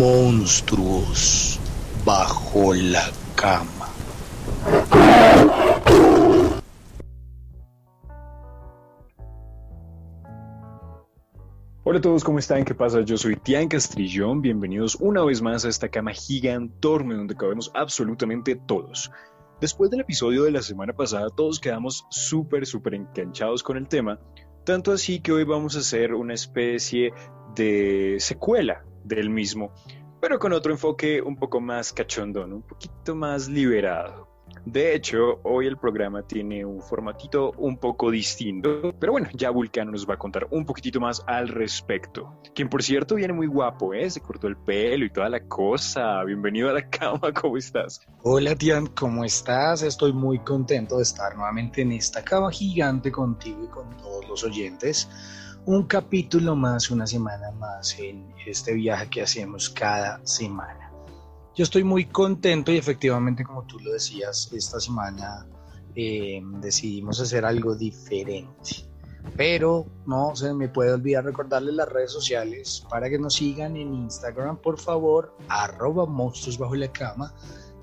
monstruos bajo la cama. Hola a todos, ¿cómo están? ¿Qué pasa? Yo soy Tian Castrillón. Bienvenidos una vez más a esta cama gigantorme donde cabemos absolutamente todos. Después del episodio de la semana pasada, todos quedamos súper, súper enganchados con el tema, tanto así que hoy vamos a hacer una especie de secuela del mismo, pero con otro enfoque un poco más cachondón, un poquito más liberado. De hecho, hoy el programa tiene un formatito un poco distinto, pero bueno, ya Vulcano nos va a contar un poquitito más al respecto. Quien por cierto viene muy guapo, ¿eh? Se cortó el pelo y toda la cosa. Bienvenido a la cama, ¿cómo estás? Hola Tian, ¿cómo estás? Estoy muy contento de estar nuevamente en esta cama gigante contigo y con todos los oyentes un capítulo más, una semana más en este viaje que hacemos cada semana. Yo estoy muy contento y efectivamente, como tú lo decías, esta semana eh, decidimos hacer algo diferente. Pero no se me puede olvidar recordarles las redes sociales para que nos sigan en Instagram, por favor, arroba monstruos bajo la cama.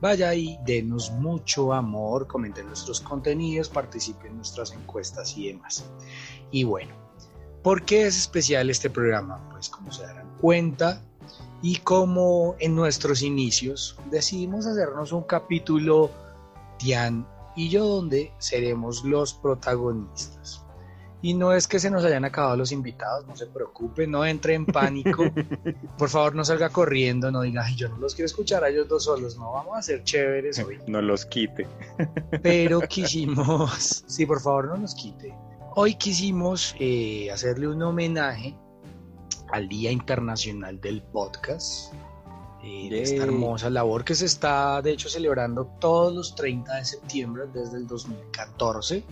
Vaya ahí, denos mucho amor, comenten nuestros contenidos, participen en nuestras encuestas y demás. Y bueno, ¿Por qué es especial este programa? Pues como se darán cuenta y como en nuestros inicios decidimos hacernos un capítulo Tian y yo donde seremos los protagonistas. Y no es que se nos hayan acabado los invitados, no se preocupe, no entre en pánico. Por favor, no salga corriendo, no diga, yo no los quiero escuchar a ellos dos solos, no, vamos a ser chéveres hoy. No los quite. Pero quisimos, sí, por favor, no nos quite. Hoy quisimos eh, hacerle un homenaje al Día Internacional del Podcast, eh, de esta hermosa labor que se está, de hecho, celebrando todos los 30 de septiembre desde el 2014,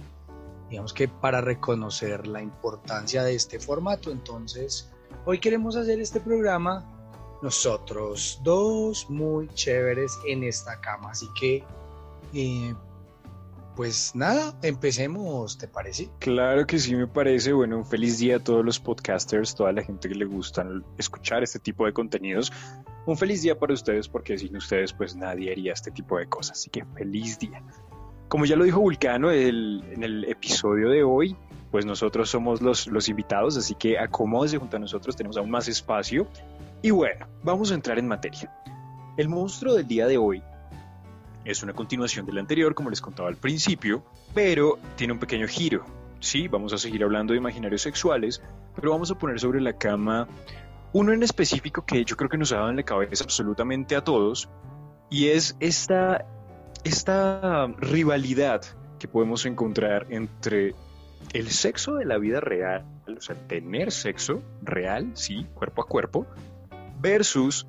digamos que para reconocer la importancia de este formato. Entonces, hoy queremos hacer este programa nosotros dos muy chéveres en esta cama, así que eh, pues nada, empecemos, ¿te parece? Claro que sí, me parece. Bueno, un feliz día a todos los podcasters, toda la gente que le gusta escuchar este tipo de contenidos. Un feliz día para ustedes porque sin ustedes pues nadie haría este tipo de cosas. Así que feliz día. Como ya lo dijo Vulcano en el episodio de hoy, pues nosotros somos los, los invitados, así que acomódese junto a nosotros, tenemos aún más espacio. Y bueno, vamos a entrar en materia. El monstruo del día de hoy es una continuación del anterior, como les contaba al principio, pero tiene un pequeño giro. Sí, vamos a seguir hablando de imaginarios sexuales, pero vamos a poner sobre la cama uno en específico que yo creo que nos ha dado en la cabeza absolutamente a todos, y es esta, esta rivalidad que podemos encontrar entre el sexo de la vida real, o sea, tener sexo real, sí, cuerpo a cuerpo, versus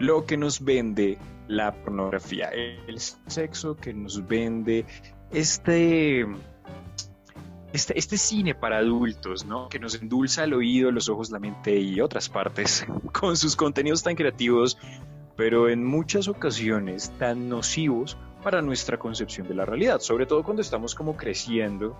lo que nos vende la pornografía, el sexo que nos vende este, este, este cine para adultos, ¿no? Que nos endulza el oído, los ojos, la mente y otras partes con sus contenidos tan creativos, pero en muchas ocasiones tan nocivos para nuestra concepción de la realidad, sobre todo cuando estamos como creciendo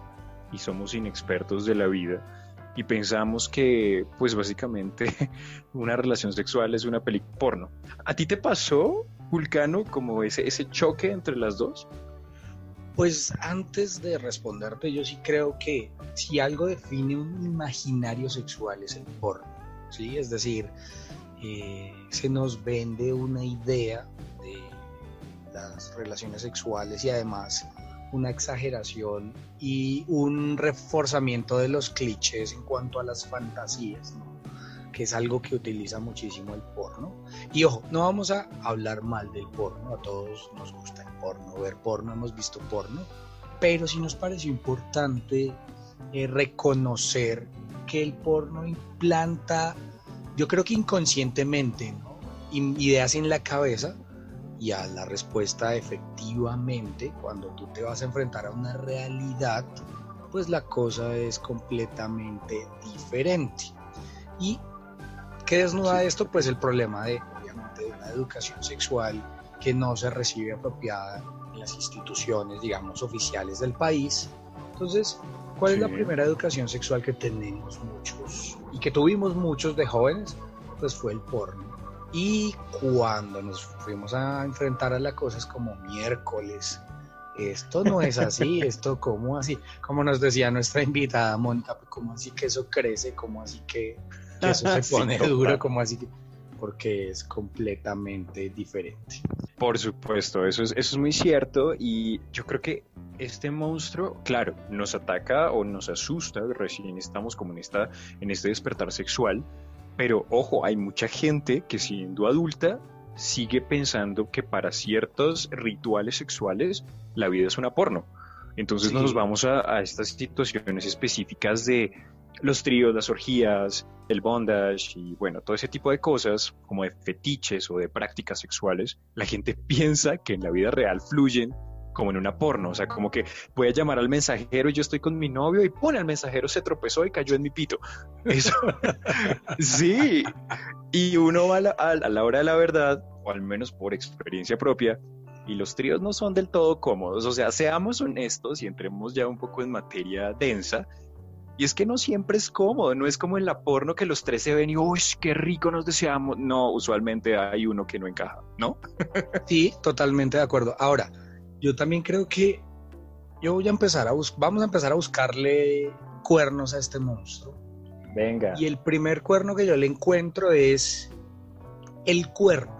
y somos inexpertos de la vida y pensamos que, pues básicamente, una relación sexual es una película porno. ¿A ti te pasó, Vulcano, como ese, ese choque entre las dos? Pues antes de responderte, yo sí creo que si algo define un imaginario sexual es el porno, ¿sí? Es decir, eh, se nos vende una idea de las relaciones sexuales y además una exageración y un reforzamiento de los clichés en cuanto a las fantasías, que es algo que utiliza muchísimo el porno. Y ojo, no vamos a hablar mal del porno, a todos nos gusta el porno, ver porno, hemos visto porno, pero sí nos pareció importante eh, reconocer que el porno implanta, yo creo que inconscientemente, ideas en la cabeza y a la respuesta efectivamente, cuando tú te vas a enfrentar a una realidad, pues la cosa es completamente diferente. ¿Y qué desnuda esto? Pues el problema de, obviamente, de una educación sexual que no se recibe apropiada en las instituciones, digamos, oficiales del país. Entonces, ¿cuál es la primera educación sexual que tenemos muchos y que tuvimos muchos de jóvenes? Pues fue el porno Y cuando nos fuimos a enfrentar a la cosa es como miércoles. Esto no es así, esto como así, como nos decía nuestra invitada Mónica, como así que eso crece, como así que, eso se pone duro, como así que porque es completamente diferente. Por supuesto, eso es, eso es muy cierto y yo creo que este monstruo, claro, nos ataca o nos asusta, recién estamos como en, esta, en este despertar sexual, pero ojo, hay mucha gente que siendo adulta sigue pensando que para ciertos rituales sexuales la vida es una porno. Entonces nos vamos a, a, estas situaciones específicas de los tríos, las orgías, el bondage y bueno, todo ese tipo de cosas, como de fetiches o de prácticas sexuales, la gente piensa que en la vida real fluyen como en una porno, o sea, como que voy a llamar al mensajero y yo estoy con mi novio y pone al mensajero se tropezó y cayó en mi pito. Eso, sí, y uno va a la, a la hora de la verdad, o al menos por experiencia propia, y los tríos no son del todo cómodos, o sea, seamos honestos y entremos ya un poco en materia densa, y es que no siempre es cómodo, no es como en la porno que los tres se ven y, uy, qué rico nos deseamos. No, usualmente hay uno que no encaja, ¿no? sí, totalmente de acuerdo. Ahora, yo también creo que yo voy a empezar a vamos a empezar a buscarle cuernos a este monstruo. Venga. Y el primer cuerno que yo le encuentro es el cuerno.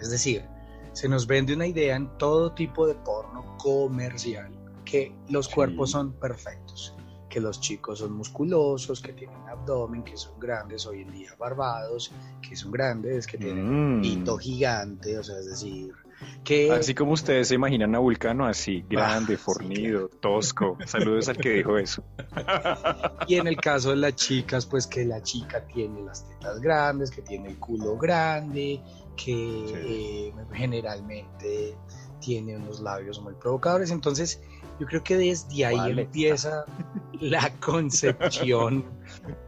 Es decir, se nos vende una idea en todo tipo de porno comercial que los cuerpos son perfectos que los chicos son musculosos, que tienen abdomen, que son grandes, hoy en día barbados, que son grandes, que tienen un mm. pito gigante, o sea, es decir, que... Así como ustedes se imaginan a Vulcano, así, grande, ah, fornido, tosco. Saludos al que dijo eso. Y en el caso de las chicas, pues que la chica tiene las tetas grandes, que tiene el culo grande, que eh, generalmente tiene unos labios muy provocadores. Entonces, yo creo que desde ahí empieza la concepción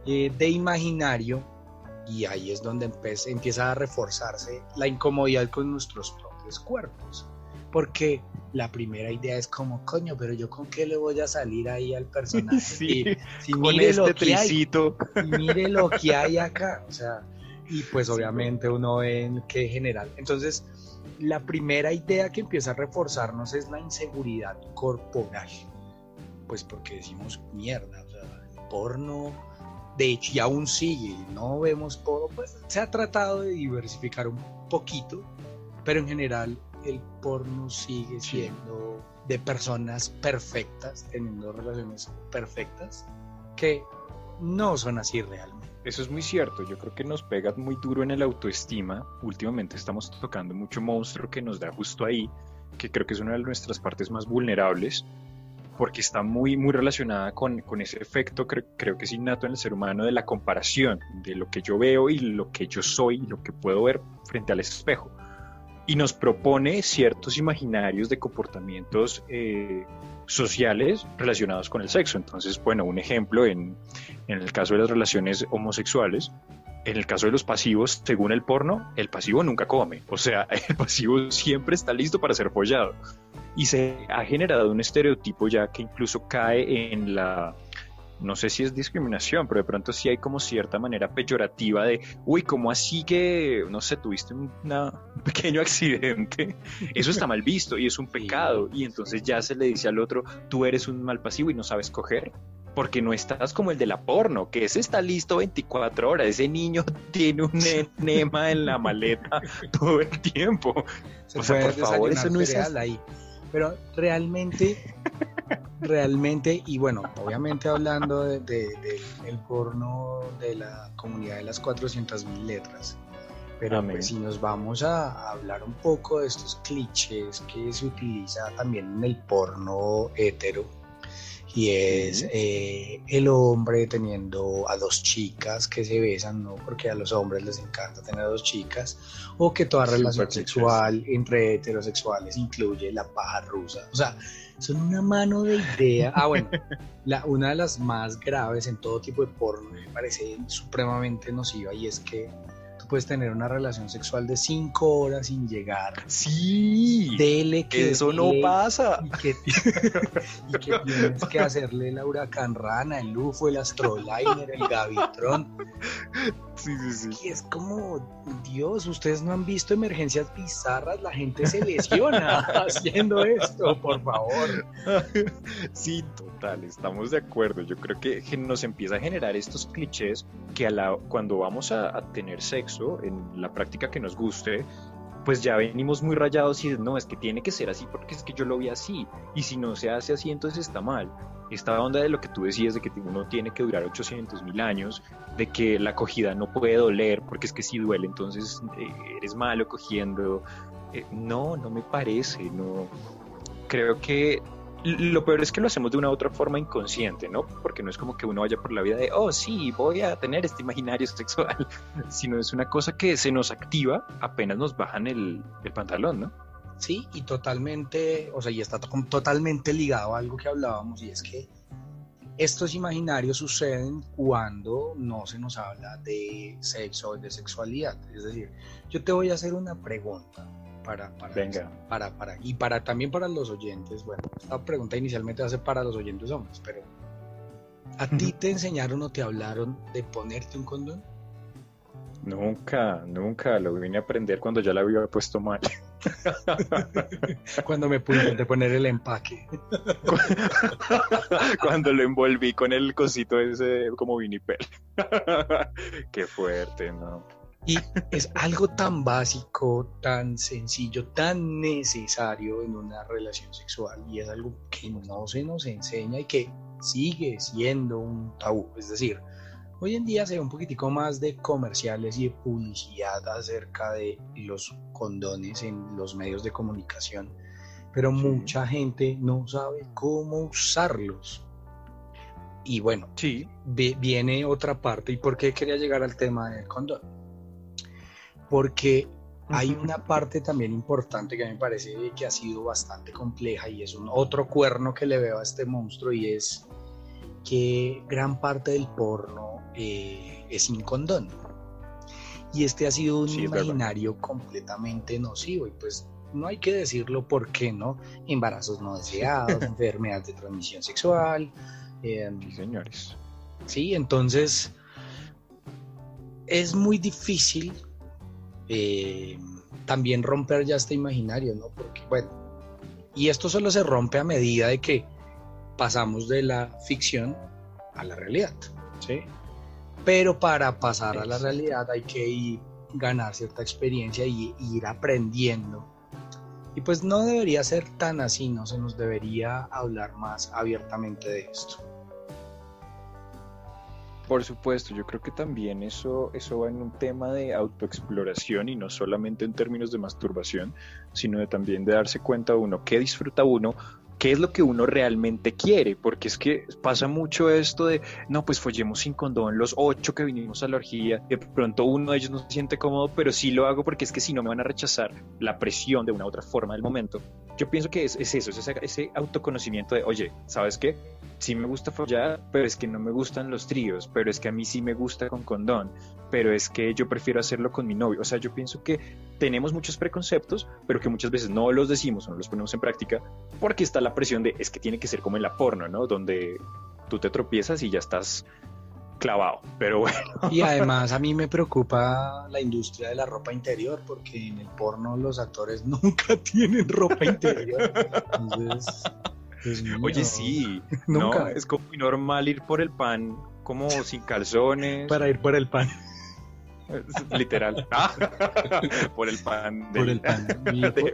eh, de imaginario y ahí es donde empieza, a reforzarse la incomodidad con nuestros propios cuerpos. Porque la primera idea es como, coño, pero yo con qué le voy a salir ahí al personaje. Sí, si con mire este lo que Hay, mire lo que hay acá. O sea, y pues obviamente uno ve en qué general. Entonces, la primera idea que empieza a reforzarnos es la inseguridad corporal. Pues porque decimos mierda, o sea, el porno, de hecho, y aún sigue, no vemos porno, pues se ha tratado de diversificar un poquito, pero en general el porno sigue siendo de personas perfectas, teniendo relaciones perfectas, que no son así realmente. Eso es muy cierto, yo creo que nos pega muy duro en el autoestima. Últimamente estamos tocando mucho monstruo que nos da justo ahí, que creo que es una de nuestras partes más vulnerables, porque está muy, muy relacionada con, con ese efecto, creo, creo, que es innato en el ser humano, de la comparación, de lo que yo veo y lo que yo soy y lo que puedo ver frente al espejo. Y nos propone ciertos imaginarios de comportamientos eh, sociales relacionados con el sexo. Entonces, bueno, un ejemplo en, en el caso de las relaciones homosexuales, en el caso de los pasivos, según el porno, el pasivo nunca come. O sea, el pasivo siempre está listo para ser follado. Y se ha generado un estereotipo ya que incluso cae en la no sé si es discriminación, pero de pronto sí hay como cierta manera peyorativa de, uy, ¿cómo así que, no sé, tuviste un pequeño accidente? Eso está mal visto y es un pecado. Y entonces ya se le dice al otro, tú eres un mal pasivo y no sabes coger. Porque no estás como el de la porno, que ese está listo 24 horas. Ese niño tiene un enema en la maleta todo el tiempo. o sea, por favor, eso no es ahí. Pero realmente realmente, y bueno, obviamente hablando de, del porno de la comunidad de las 400 mil letras, pero pues, si nos vamos a, hablar un poco de estos clichés que se utiliza también en el porno hetero, y es eh, el hombre teniendo a dos chicas que se besan, ¿no? Porque a los hombres les encanta tener a dos chicas, o que toda relación sexual entre heterosexuales incluye la paja rusa. O sea, son una mano de idea. Ah, bueno, la, una de las más graves en todo tipo de porno me parece supremamente nociva y es que tú puedes tener una relación sexual de cinco horas sin llegar. Sí, dele que eso no pasa. Y que, tienes que hacerle la huracán rana, el UFO, el astroliner, el gavitrón. Sí, sí, sí. Y es como, Dios, ustedes no han visto emergencias bizarras, la gente se lesiona haciendo esto, por favor. Sí, total, estamos de acuerdo. Yo creo que, nos empieza a generar estos clichés que a la, cuando vamos a, a tener sexo en la práctica que nos guste, pues ya venimos muy rayados y no, es que tiene que ser así porque es que yo lo vi así y si no se hace así entonces está mal. Esta onda de lo que tú decías de que uno tiene que durar 800 mil años, de que la acogida no puede doler porque es que si duele entonces eh, eres malo cogiendo. Eh, no, no me parece, no. Creo que lo peor es que lo hacemos de una u otra forma inconsciente, ¿no? Porque no es como que uno vaya por la vida de, oh, sí, voy a tener este imaginario sexual, sino es una cosa que se nos activa apenas nos bajan el, pantalón, ¿no? Sí, y totalmente, o sea, y está totalmente ligado a algo que hablábamos, y es que estos imaginarios suceden cuando no se nos habla de sexo o de sexualidad. Es decir, yo te voy a hacer una pregunta para, para, Venga. para, para, y para también para los oyentes. Bueno, esta pregunta inicialmente ser para los oyentes hombres, pero ¿a ti te enseñaron o te hablaron de ponerte un condón? Nunca, nunca, lo vine a aprender cuando ya la había puesto mal. cuando me pude de poner el empaque. cuando lo envolví con el cosito ese como vinipel. Qué fuerte, ¿no? Y es algo tan básico, tan sencillo, tan necesario en una relación sexual y es algo que no se nos enseña y que sigue siendo un tabú. Es decir, hoy en día se ve un poquitico más de comerciales y de publicidad acerca de los condones en los medios de comunicación, pero mucha gente no sabe cómo usarlos. Y bueno, sí. viene otra parte. ¿Y por qué quería llegar al tema del condón? Porque hay una parte también importante que a mí me parece que ha sido bastante compleja y es un otro cuerno que le veo a este monstruo y es que gran parte del porno eh, es sin condón. Y este ha sido un imaginario completamente nocivo y pues no hay que decirlo por qué no. Embarazos no deseados, enfermedades de transmisión sexual. Eh, sí, señores. Sí, entonces es muy difícil eh, también romper ya este imaginario, ¿no? Porque, bueno, y esto solo se rompe a medida de que pasamos de la ficción a la realidad, ¿sí? Pero para pasar a la realidad hay que ir, ganar cierta experiencia y, y ir aprendiendo. Y pues no debería ser tan así, no se nos debería hablar más abiertamente de esto. Por supuesto, yo creo que también eso, eso va en un tema de autoexploración y no solamente en términos de masturbación, sino de también de darse cuenta uno qué disfruta uno, qué es lo que uno realmente quiere, porque es que pasa mucho esto de, no, pues follemos sin condón los ocho que vinimos a la orgía, de pronto uno de ellos no se siente cómodo, pero sí lo hago porque es que si no me van a rechazar la presión de una u otra forma del momento. Yo pienso que es, eso, es ese, ese, autoconocimiento de, oye, ¿sabes qué? Sí me gusta follar, pero es que no me gustan los tríos, pero es que a mí sí me gusta con condón, pero es que yo prefiero hacerlo con mi novio. O sea, yo pienso que tenemos muchos preconceptos, pero que muchas veces no los decimos o no los ponemos en práctica porque está la presión de es que tiene que ser como en la porno, ¿no? Donde tú te tropiezas y ya estás clavado, pero bueno. Y además a mí me preocupa la industria de la ropa interior, porque en el porno los actores nunca tienen ropa interior. Oye, sí, nunca. Es como muy normal ir por el pan como sin calzones. Para ir por el pan. Literal. por el pan. Por el pan.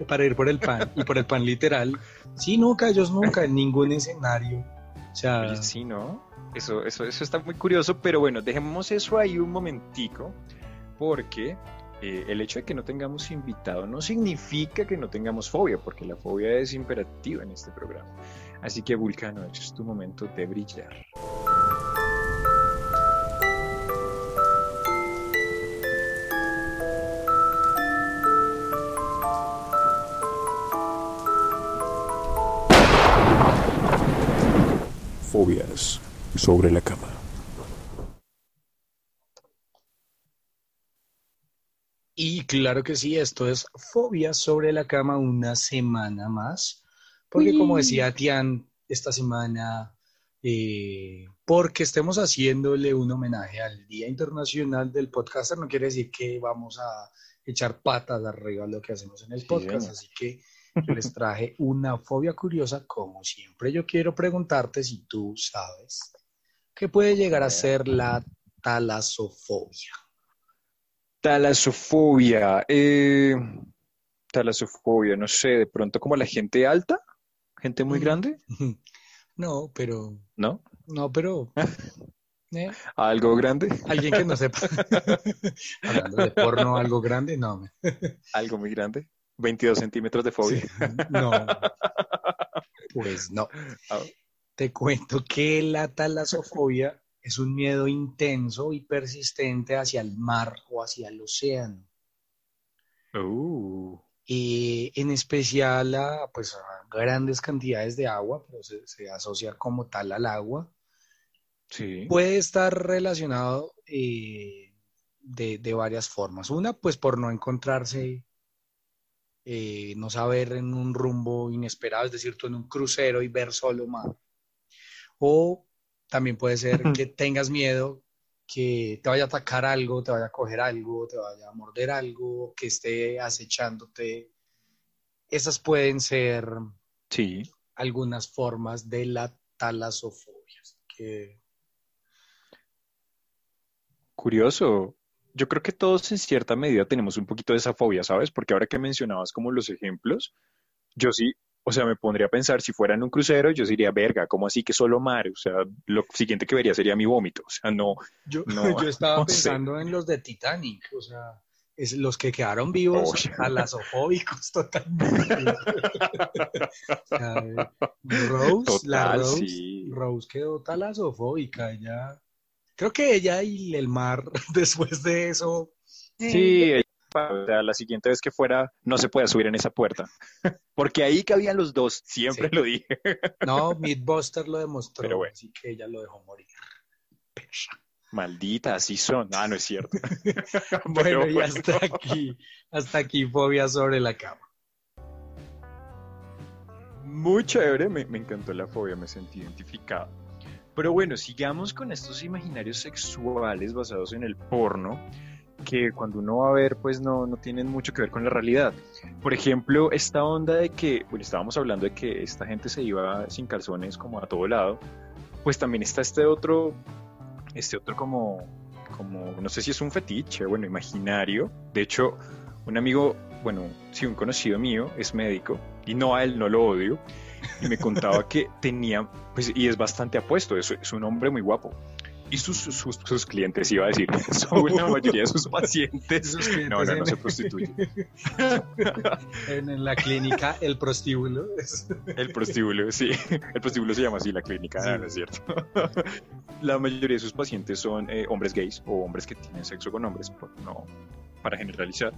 para ir por el pan. Y por el pan literal. Sí, nunca, ellos nunca, en ningún escenario. O sea... sí, ¿no? Eso, eso, eso está muy curioso, pero bueno, dejemos eso ahí un momentico, porque eh, el hecho de que no tengamos invitado no significa que no tengamos fobia, porque la fobia es imperativa en este programa. Así que Vulcano, es tu momento de brillar. fobias sobre la cama. Y claro que sí, esto es Fobia sobre la cama una semana más, porque como decía Tian, esta semana, eh, porque estemos haciéndole un homenaje al Día Internacional del Podcaster, no quiere decir que vamos a echar patas arriba lo que hacemos en el podcast, así que les traje una fobia curiosa, como siempre yo quiero preguntarte si tú sabes qué puede llegar a ser la talasofobia. Talasofobia. Eh, talasofobia, no sé, de pronto como la gente alta, gente muy grande. No, pero. ¿No? No, pero. ¿eh? ¿Algo grande? Alguien que no sepa. Hablando de porno, algo grande, no. ¿Algo muy grande? 22 centímetros de fobia. No. Pues no. Te cuento que la talasofobia es un miedo intenso y persistente hacia el mar o hacia el océano. Uh. Y en especial a, pues, a grandes cantidades de agua, pero se, asocia como tal al agua. Sí. Puede estar relacionado eh, de, varias formas. Una, pues por no encontrarse, eh, no saber en un rumbo inesperado, es decir, tú en un crucero y ver solo mar. O también puede ser que tengas miedo que te vaya a atacar algo, te vaya a coger algo, te vaya a morder algo, que esté acechándote. Esas pueden ser sí. algunas formas de la talasofobia. Curioso. Yo creo que todos en cierta medida tenemos un poquito de esa fobia, ¿sabes? Porque ahora que mencionabas como los ejemplos, yo sí o sea, me pondría a pensar, si fuera en un crucero, yo diría, verga, ¿cómo así que solo mar? O sea, lo siguiente que vería sería mi vómito. O sea, no. Yo, yo estaba pensando en los de Titanic, o sea, es los que quedaron vivos, talasofóbicos totalmente. Rose, la Rose, Rose quedó talasofóbica, ya. Creo que ella y el mar, después de eso. Sí, eh, la siguiente vez que fuera no se pueda subir en esa puerta. Porque ahí cabían los dos, siempre lo dije. no, Midbuster lo demostró, así que ella lo dejó morir. Maldita, así son. Ah, no es cierto. bueno, y hasta aquí, hasta aquí fobia sobre la cama. Muy chévere, me, me encantó la fobia, me sentí identificado. Pero bueno, sigamos con estos imaginarios sexuales basados en el porno que cuando uno va a ver, pues no, no tienen mucho que ver con la realidad. Por ejemplo, esta onda de que, bueno, estábamos hablando de que esta gente se iba sin calzones como a todo lado, pues también está este otro, este otro como, como, no sé si es un fetiche, bueno, imaginario. De hecho, un amigo, bueno, sí, un conocido mío es médico, y no a él no lo odio, y me contaba que tenía, pues, y es bastante apuesto, es, es un hombre muy guapo, y sus, sus, sus, clientes, iba a decir, son la mayoría de sus pacientes. no, no, no se prostituyen. en, la clínica, el prostíbulo. el prostíbulo, sí. El prostíbulo se llama así, la clínica, no es cierto. la mayoría de sus pacientes son eh, hombres gays o hombres que tienen sexo con hombres, no para generalizar.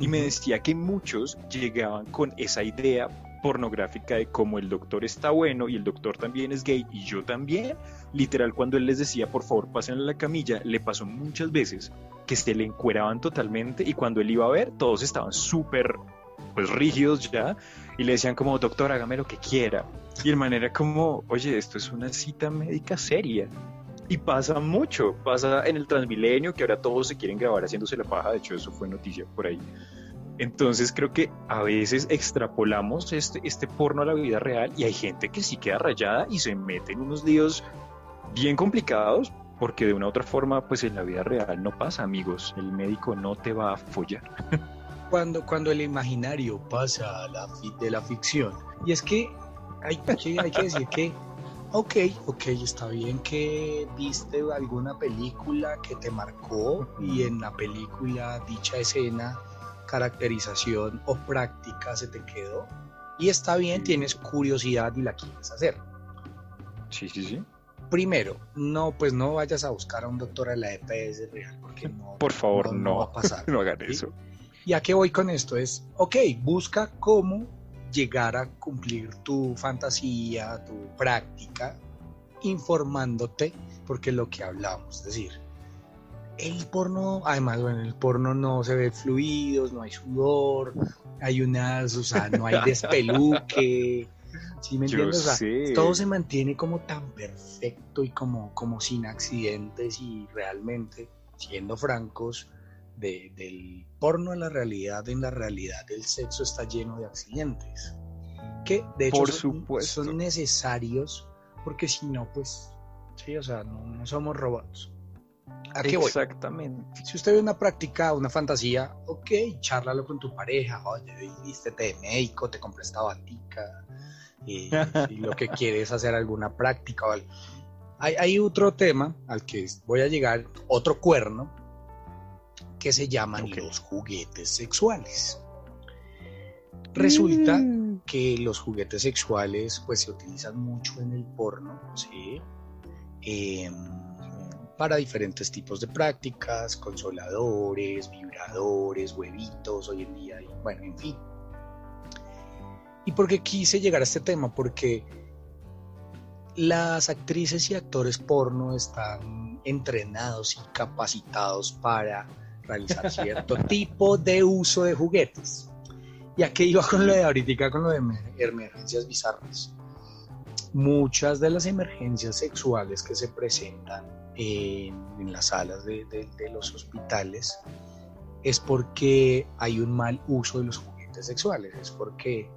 Y me decía que muchos llegaban con esa idea pornográfica de cómo el doctor está bueno y el doctor también es gay y yo también. Literal, cuando él les decía, por favor, pasen a la camilla, le pasó muchas veces que se le encueraban totalmente y cuando él iba a ver, todos estaban súper pues rígidos ya y le decían como, doctor, hágame lo que quiera. Y de manera como, oye, esto es una cita médica seria. Y pasa mucho, pasa en el Transmilenio que ahora todos se quieren grabar haciéndose la paja, de hecho eso fue noticia por ahí. Entonces creo que a veces extrapolamos este, este porno a la vida real y hay gente que sí queda rayada y se mete en unos líos bien complicados porque de una u otra forma pues en la vida real no pasa amigos, el médico no te va a follar. Cuando, cuando el imaginario pasa a la, de la ficción. Y es que hay, hay que decir que ok, ok, está bien que viste alguna película que te marcó y en la película dicha escena caracterización o práctica se te quedó y está bien, tienes curiosidad y la quieres hacer. Sí, sí, sí. Primero, no, pues no vayas a buscar a un doctor a la EPS real, porque no. Por favor, no, va a pasar. no hagan eso. ¿Y a qué voy con esto? Es, ok, busca cómo llegar a cumplir tu fantasía, tu práctica, informándote, porque lo que hablamos, es decir, el porno, además, bueno, el porno no se ve fluidos, no hay sudor, hay unas, o sea, no hay despeluque. ¿Sí me entiendes? O sea, todo se mantiene como tan perfecto y como, como sin accidentes y realmente, siendo francos, del porno a la realidad, en la realidad el sexo está lleno de accidentes. Que de hecho son, son, necesarios porque si no, pues, sí, o sea, no somos robots. ¿A qué Exactamente. Si usted ve una práctica, una fantasía, ok, charlalo con tu pareja, oye, vístete de médico, te compré esta batica, y, lo que quieres es hacer alguna práctica. ¿vale? Hay, hay, otro tema al que voy a llegar, otro cuerno, que se llaman los juguetes sexuales. Resulta mm. que los juguetes sexuales pues se utilizan mucho en el porno, ¿sí? Eh, para diferentes tipos de prácticas, consoladores, vibradores, huevitos hoy en día, y bueno, en fin. ¿Y por qué quise llegar a este tema? Porque las actrices y actores porno están entrenados y capacitados para realizar cierto tipo de uso de juguetes. Y aquí iba con lo de ahorita, con lo de emergencias bizarras. Muchas de las emergencias sexuales que se presentan en, las salas de, los hospitales es porque hay un mal uso de los juguetes sexuales, es porque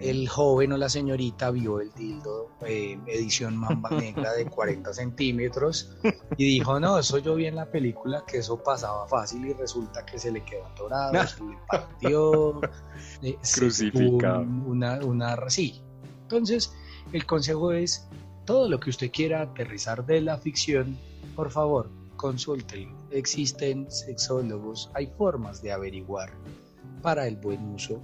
el joven o la señorita vio el dildo en edición mamba negra de 40 centímetros y dijo, no, eso yo vi en la película que eso pasaba fácil y resulta que se le quedó atorado, se le partió, eh, crucificado. una, una, sí. Entonces, el consejo es todo lo que usted quiera aterrizar de la ficción, por favor, consulte. Existen sexólogos, hay formas de averiguar para el buen uso,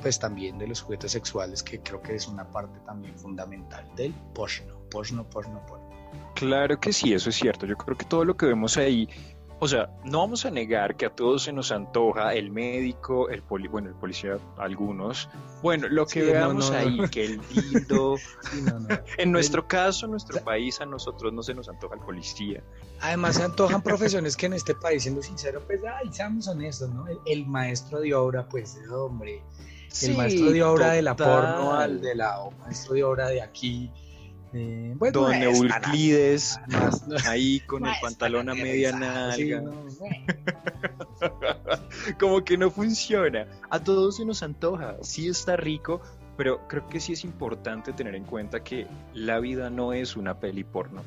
pues también de los juguetes sexuales, que creo que es una parte también fundamental del porno, porno, porno, porno. Claro que sí, eso es cierto. Yo creo que todo lo que vemos ahí o sea, no vamos a negar que a todos se nos antoja el médico, el poli, bueno, el policía, algunos. Bueno, lo que veamos ahí, que el dildo. en nuestro caso, en nuestro país, a nosotros no se nos antoja el policía. Además, se antojan profesiones que en este país, siendo sincero, pues, ay, seamos honestos, ¿no? El, maestro de obra, pues, es hombre. El maestro de obra de la porno, al de la maestro de obra de aquí eh, Don Euclides, ahí con el pantalón a media nalga. Como que no funciona. A todos se nos antoja, sí está rico, pero creo que sí es importante tener en cuenta que la vida no es una peli porno.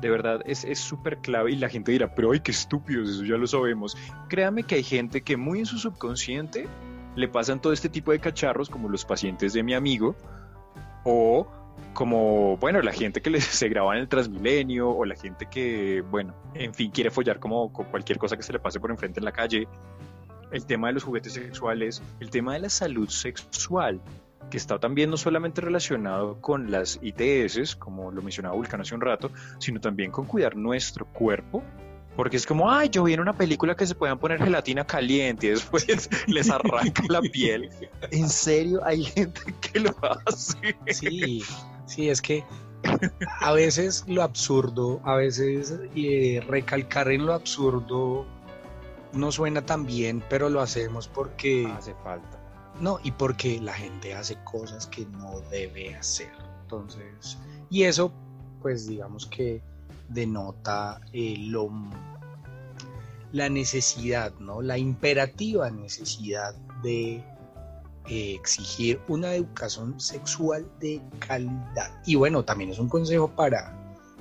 De verdad, es súper clave y la gente dirá, pero ay, qué estúpidos, eso ya lo sabemos. Créame que hay gente que muy en su subconsciente le pasan todo este tipo de cacharros, como los pacientes de mi amigo, o como, bueno, la gente que se graba en el Transmilenio o la gente que, bueno, en fin, quiere follar como con cualquier cosa que se le pase por enfrente en la calle, el tema de los juguetes sexuales, el tema de la salud sexual, que está también no solamente relacionado con las ITS, como lo mencionaba Vulcano hace un rato, sino también con cuidar nuestro cuerpo porque es como, ay, yo vi en una película que se puedan poner gelatina caliente y después les arranca la piel. En serio, hay gente que lo hace. Sí, sí, es que a veces lo absurdo, a veces eh, recalcar en lo absurdo no suena tan bien, pero lo hacemos porque... Hace falta. No, y porque la gente hace cosas que no debe hacer. Entonces, y eso, pues digamos que denota eh, lo, la necesidad, ¿no? la imperativa necesidad de eh, exigir una educación sexual de calidad. Y bueno, también es un consejo para,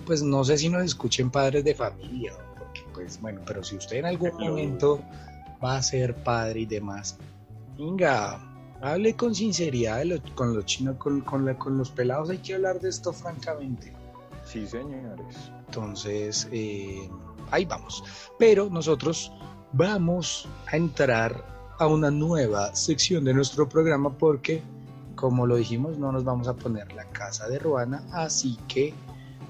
pues no sé si nos escuchen padres de familia, porque pues bueno, pero si usted en algún momento va a ser padre y demás, venga, hable con sinceridad con los chinos, con, con los pelados, hay que hablar de esto francamente. Sí, señores. Entonces, eh, ahí vamos. Pero nosotros vamos a entrar a una nueva sección de nuestro programa porque, como lo dijimos, no nos vamos a poner la casa de Ruana, así que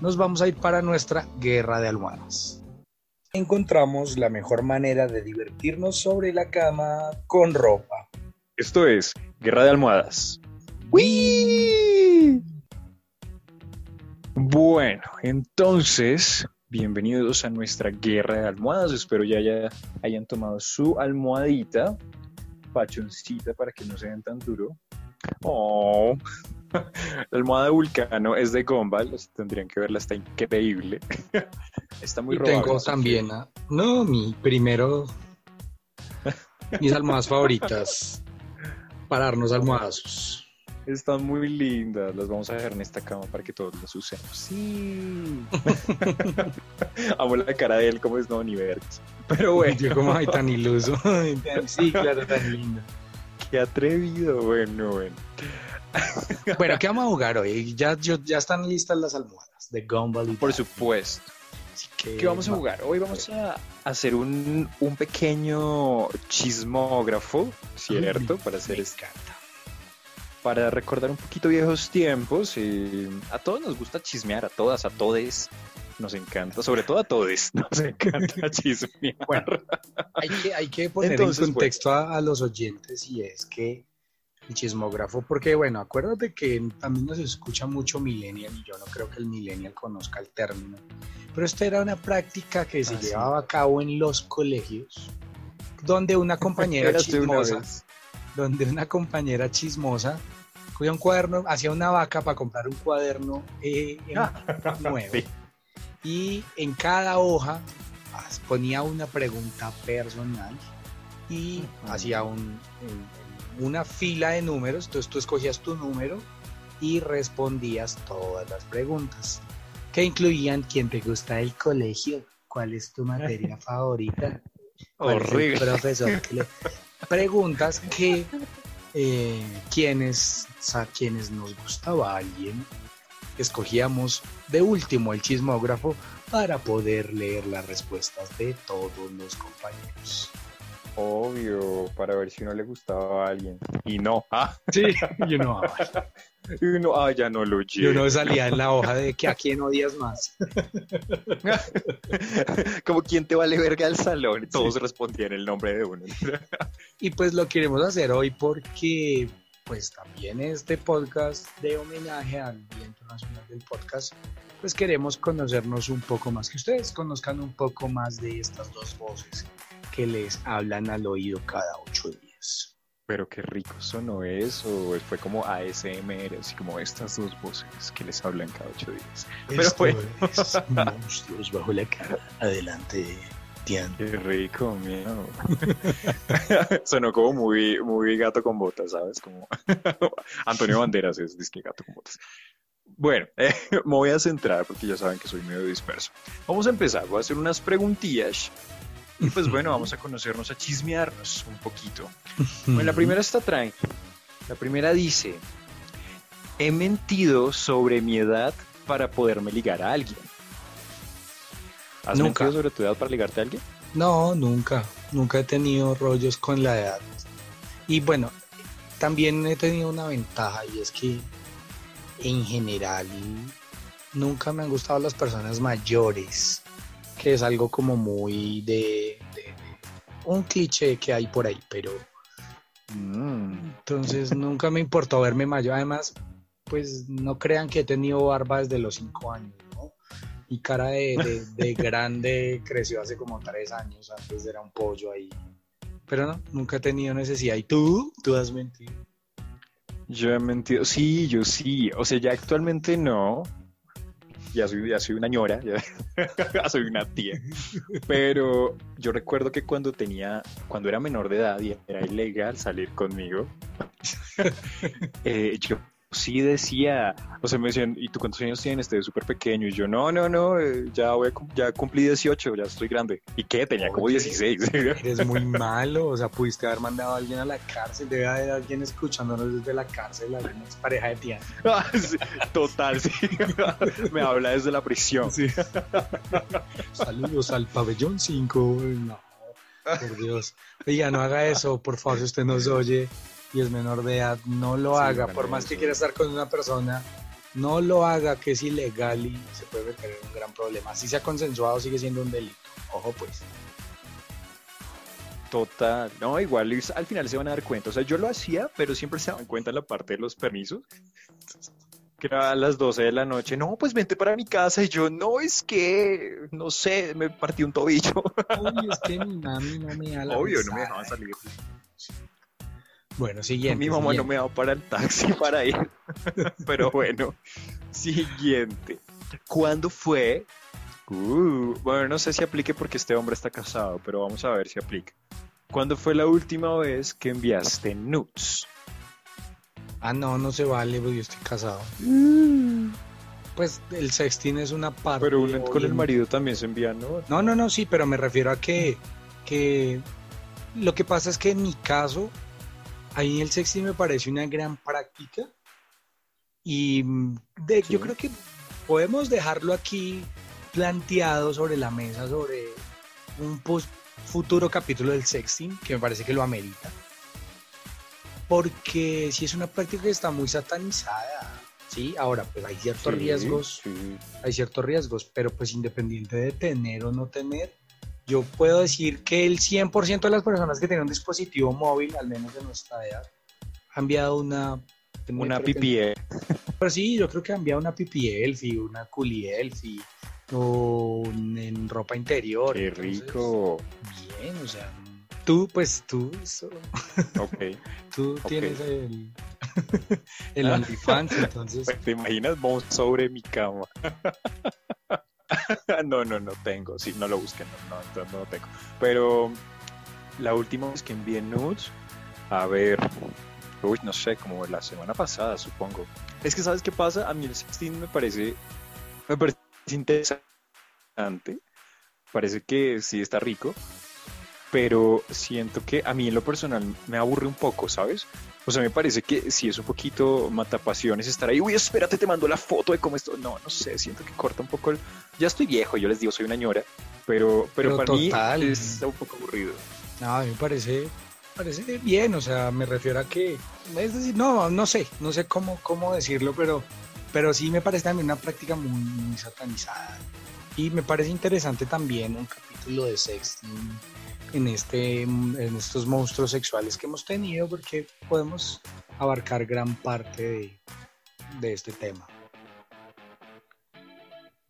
nos vamos a ir para nuestra guerra de almohadas. Encontramos la mejor manera de divertirnos sobre la cama con ropa. Esto es Guerra de Almohadas. ¡Wii! Bueno, entonces Bienvenidos a nuestra guerra de almohadas. Espero ya, ya hayan tomado su almohadita, pachoncita para que no se den tan duro. Oh, la almohada de Vulcano es de Gumball, tendrían que verla, está increíble. está muy y robable, tengo también, no, mi primero, mis almohadas favoritas, para darnos almohadazos. Están muy lindas, las vamos a dejar en esta cama para que todos las usemos. Sí. Amo la cara de él, como es no ni. Pero bueno, Yo como, ay, tan iluso. sí, claro, tan lindo. qué atrevido. Bueno, bueno. Bueno, ¿qué vamos a jugar hoy? Ya, yo- ya están listas las almohadas de Gumball y Por supuesto. Así que ¿Qué vamos a jugar? Hoy vamos a hacer un, un pequeño chismógrafo, ¿cierto? Ay, Para hacer me encanta. Para recordar un poquito viejos tiempos. y a todos nos gusta chismear, a todas, a todes. Nos encanta, sobre todo a todes, nos encanta chismear. Bueno, Hay que, hay que poner Entonces, en contexto a, a los oyentes y es que el chismógrafo, porque bueno, acuérdate que también nos escucha mucho millennial y yo no creo que el millennial conozca el término, pero esta era una práctica que se Ah, sí. llevaba a cabo en los colegios, donde una compañera chismosa. Donde una compañera chismosa cogía un cuaderno, hacía una vaca para comprar un cuaderno eh, nuevo. Sí. y en cada hoja ponía una pregunta personal y hacía un, un- una fila de números, entonces tú escogías tu número y respondías todas las preguntas, que incluían quién te gusta del colegio, cuál es tu materia favorita, cuál es el Horrible. profesor que le... Preguntas que eh, quienes, a quienes nos gustaba alguien, escogíamos de último el chismógrafo para poder leer las respuestas de todos los compañeros. Obvio, para ver si no le gustaba a alguien. Y no. Ah, Sí, yo no, y uno, ah, ya no lo yo llevo. no salía en la hoja de que a quién odias más. Como quien te vale verga el salón. Todos respondían el nombre de uno. Y pues lo queremos hacer hoy porque pues también este podcast de homenaje al Día Internacional del Podcast, pues queremos conocernos un poco más, que ustedes conozcan un poco más de estas dos voces que les hablan al oído cada ocho días. Pero qué rico sonó eso. Fue como ASMR, así como estas dos voces que les hablan cada ocho días. Pero Esto bueno. es Monstruos bajo la cara. Adelante, Tian. Qué rico, mío. Sonó como muy, muy gato con botas, ¿sabes? Como Antonio Banderas es disque gato con botas. Bueno, eh, me voy a centrar porque ya saben que soy medio disperso. Vamos a empezar, voy a hacer unas preguntillas. Y pues bueno, vamos a conocernos, a chismearnos un poquito. Bueno, la primera está tranqui. La primera dice, he mentido sobre mi edad para poderme ligar a alguien. ¿Has Nunca. mentido sobre tu edad para ligarte a alguien? No, nunca. Nunca he tenido rollos con la edad. Y bueno, también he tenido una ventaja y es que en general nunca me han gustado las personas mayores, que es algo como muy de, de- un cliché que hay por ahí, pero Mm. entonces nunca me importó verme mayor. Además, pues no crean que he tenido barba desde los cinco años, ¿no? Mi cara de, de- de grande creció hace como tres años, antes era un pollo ahí. Pero no, nunca he tenido necesidad. ¿Y tú? ¿Tú has mentido? Yo he mentido. Sí, yo sí. O sea, ya actualmente no. Ya soy, ya soy una ñora, ya, soy una tía. Pero yo recuerdo que cuando tenía, cuando era menor de edad y era ilegal salir conmigo, eh, yo sí decía, o sea, me decían, ¿y tú cuántos años tienes? Te súper pequeño. Y yo, no, no, no, eh, ya, voy a ya cumplí 18, ya estoy grande. ¿Y qué? Tenía como Oye. 16. Eres muy malo, o sea, pudiste haber mandado a alguien a la cárcel, debe haber alguien escuchándonos desde la cárcel, alguna pareja de tía. Ah, sí, Total, sí. Me habla desde la prisión. Saludos al pabellón 5. No, por Dios. Oiga, no haga eso, por favor, si usted nos oye y es menor de edad, no lo Sí, haga. Por más que quiera estar con una persona, no lo haga, que es ilegal y se puede meter en un gran problema. Si se ha consensuado, sigue siendo un delito. Ojo, pues. Total, no, igual al final se van a dar cuenta. O sea, yo lo hacía, pero siempre se daban cuenta en la parte de los permisos. que era a las 12 de la noche, no, pues vente para mi casa y yo, no, es que, no sé, me partí un tobillo. Obvio, es que mi mami no me da la Obvio, no me dejaban salir. Bueno, siguiente. Mi mamá no me daba para el taxi para ir. Pero bueno, siguiente. ¿Cuándo fue? Uh, bueno, no sé si aplique porque este hombre está casado, pero vamos a ver si aplica. ¿Cuándo fue la última vez que enviaste nudes? Ah, no, no se vale, porque yo estoy casado. Pues el sexting es una parte. Pero uno con el marido también se envía nudes. No, no, no, sí, pero me refiero a que, que lo que pasa es que en mi caso, ahí el sexting me parece una gran práctica y mm, de- Sí. yo creo que podemos dejarlo aquí planteado sobre la mesa, sobre un pos- futuro capítulo del sexting, que me parece que lo amerita. Porque si es una práctica que está muy satanizada, ¿sí? Ahora, pues hay ciertos Sí, riesgos sí. hay ciertos riesgos, pero pues independiente de tener o no tener, yo puedo decir que el 100% de las personas que tienen un dispositivo móvil, al menos de nuestra edad, han enviado una... Una PPE. Pero sí, yo creo que han enviado una pipi elfie, una culi elfie, o en ropa interior. Qué entonces, rico. bien, o sea, tú, pues tú, eso, Ok. tú tienes el, el Ah. OnlyFans, entonces... ¿Te imaginas vos sobre mi cama? no, no, no tengo. Sí, no lo busqué, no, no, no lo tengo. Pero la última vez que envié nudes, a ver, uy, no sé, como la semana pasada, supongo. Es que, ¿sabes qué pasa? A mí el sexting me parece, me parece interesante. Parece que sí está rico, pero siento que a mí en lo personal me aburre un poco, ¿sabes? O sea, me parece que sí es un poquito matapasiones estar ahí, uy, espérate, te mando la foto de cómo esto. No, no sé, siento que corta un poco el... Ya estoy viejo, yo les digo, soy una ñora, pero, pero, Pero para total. mí es un poco aburrido. No, a mí me parece, parece bien, o sea, me refiero a que, es decir, no, no sé, no sé cómo, cómo decirlo, pero, pero sí me parece también una práctica muy, muy satanizada. Y me parece interesante también un capítulo de sexting en, este, en estos monstruos sexuales que hemos tenido, porque podemos abarcar gran parte de, de este tema.